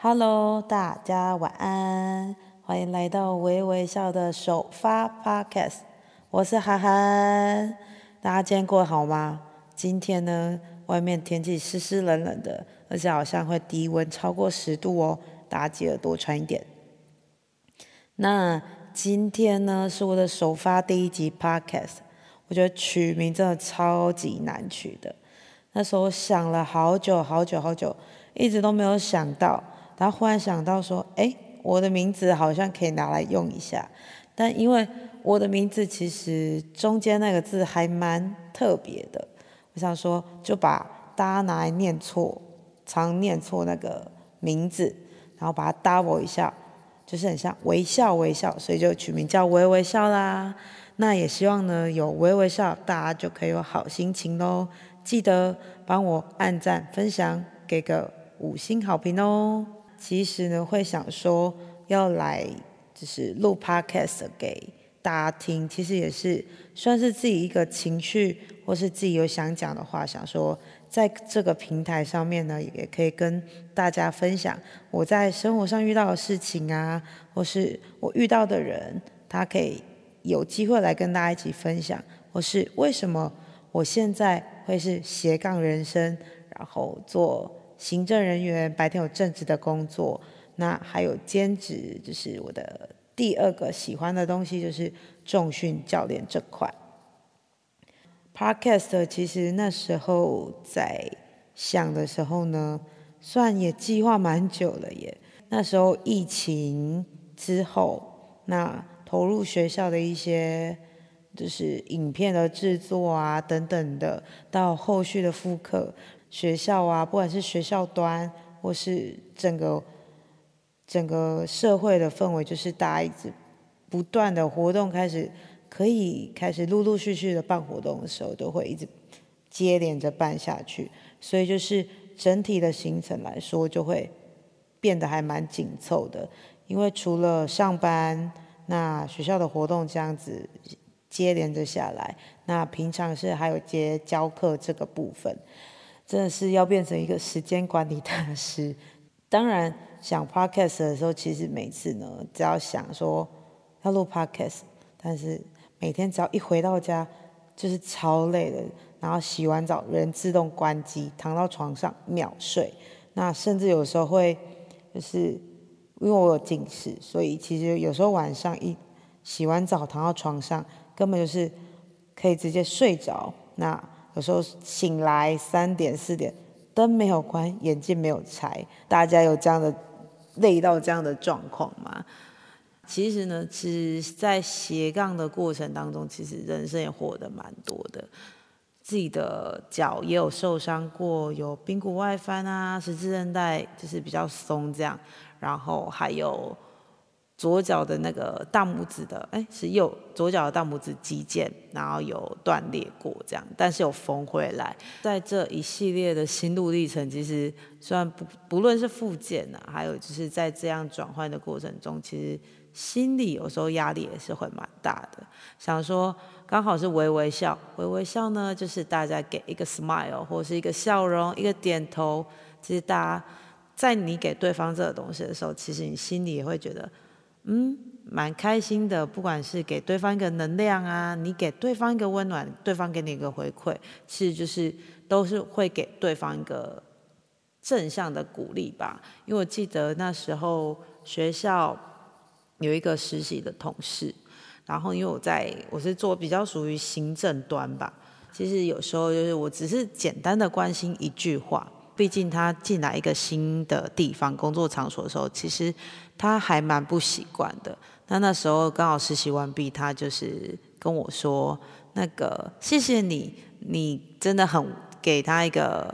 Hello，大家晚安，欢迎来到微微笑的首发 Podcast，我是涵涵，大家今天过得好吗？今天呢，外面天气湿湿冷冷的，而且好像会低温超过十度哦，大家记得多穿一点。那今天呢，是我的首发第一集 Podcast，我觉得取名真的超级难取的，那时候我想了好久好久好久，一直都没有想到。然后忽然想到说，哎，我的名字好像可以拿来用一下。但因为我的名字其实中间那个字还蛮特别的，我想说就把大家拿来念错，常念错那个名字，然后把它 double 一下，就是很像微笑微笑，所以就取名叫微微笑啦。那也希望呢有微微笑，大家就可以有好心情喽。记得帮我按赞、分享，给个五星好评哦。其实呢，会想说要来就是录 podcast 给大家听，其实也是算是自己一个情绪，或是自己有想讲的话，想说在这个平台上面呢，也可以跟大家分享我在生活上遇到的事情啊，或是我遇到的人，他可以有机会来跟大家一起分享，或是为什么我现在会是斜杠人生，然后做。行政人员白天有正职的工作，那还有兼职，就是我的第二个喜欢的东西，就是重训教练这块。Podcast 其实那时候在想的时候呢，算也计划蛮久了耶。那时候疫情之后，那投入学校的一些就是影片的制作啊等等的，到后续的复课。学校啊，不管是学校端，或是整个整个社会的氛围，就是大家一直不断的活动开始，可以开始陆陆续续的办活动的时候，都会一直接连着办下去，所以就是整体的行程来说，就会变得还蛮紧凑的。因为除了上班，那学校的活动这样子接连着下来，那平常是还有接教课这个部分。真的是要变成一个时间管理大师。当然，想 podcast 的时候，其实每次呢，只要想说要录 podcast，但是每天只要一回到家，就是超累的。然后洗完澡，人自动关机，躺到床上秒睡。那甚至有时候会，就是因为我有近视，所以其实有时候晚上一洗完澡躺到床上，根本就是可以直接睡着。那有时候醒来三点四点，灯没有关，眼镜没有拆，大家有这样的累到这样的状况吗？其实呢，其实在斜杠的过程当中，其实人生也活得蛮多的，自己的脚也有受伤过，有髌骨外翻啊，十字韧带就是比较松这样，然后还有。左脚的那个大拇指的，哎，是右左脚的大拇指肌腱，然后有断裂过这样，但是有缝回来。在这一系列的心路历程，其实虽然不不论是复健呐，还有就是在这样转换的过程中，其实心里有时候压力也是会蛮大的。想说刚好是微微笑，微微笑呢，就是大家给一个 smile 或是一个笑容，一个点头，其实大家在你给对方这个东西的时候，其实你心里也会觉得。嗯，蛮开心的。不管是给对方一个能量啊，你给对方一个温暖，对方给你一个回馈，其实就是都是会给对方一个正向的鼓励吧。因为我记得那时候学校有一个实习的同事，然后因为我在我是做比较属于行政端吧，其实有时候就是我只是简单的关心一句话。毕竟他进来一个新的地方工作场所的时候，其实他还蛮不习惯的。那那时候刚好实习完毕，他就是跟我说：“那个谢谢你，你真的很给他一个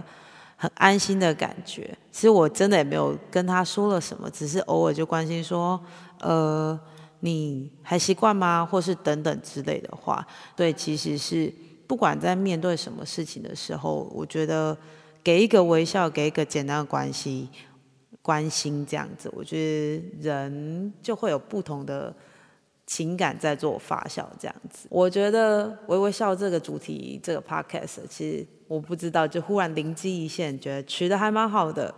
很安心的感觉。”其实我真的也没有跟他说了什么，只是偶尔就关心说：“呃，你还习惯吗？或是等等之类的话。”对，其实是不管在面对什么事情的时候，我觉得。给一个微笑，给一个简单的关系、关心，这样子，我觉得人就会有不同的情感在做发酵，这样子。我觉得微微笑这个主题，这个 podcast，其实我不知道，就忽然灵机一现，觉得取得还蛮好的。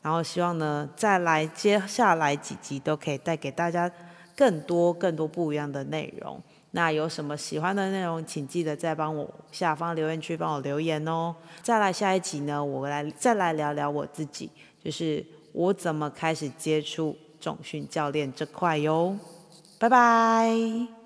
然后希望呢，再来接下来几集都可以带给大家更多更多不一样的内容。那有什么喜欢的内容，请记得再帮我下方留言区帮我留言哦。再来下一集呢，我来再来聊聊我自己，就是我怎么开始接触重训教练这块哟。拜拜。